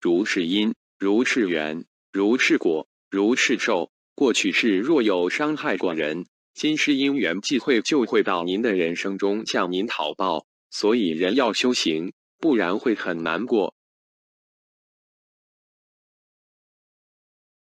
如是因如是缘如是果如是受。过去世若有伤害过人今世因缘际会就会到您的人生中向您讨报所以人要修行不然会很难过。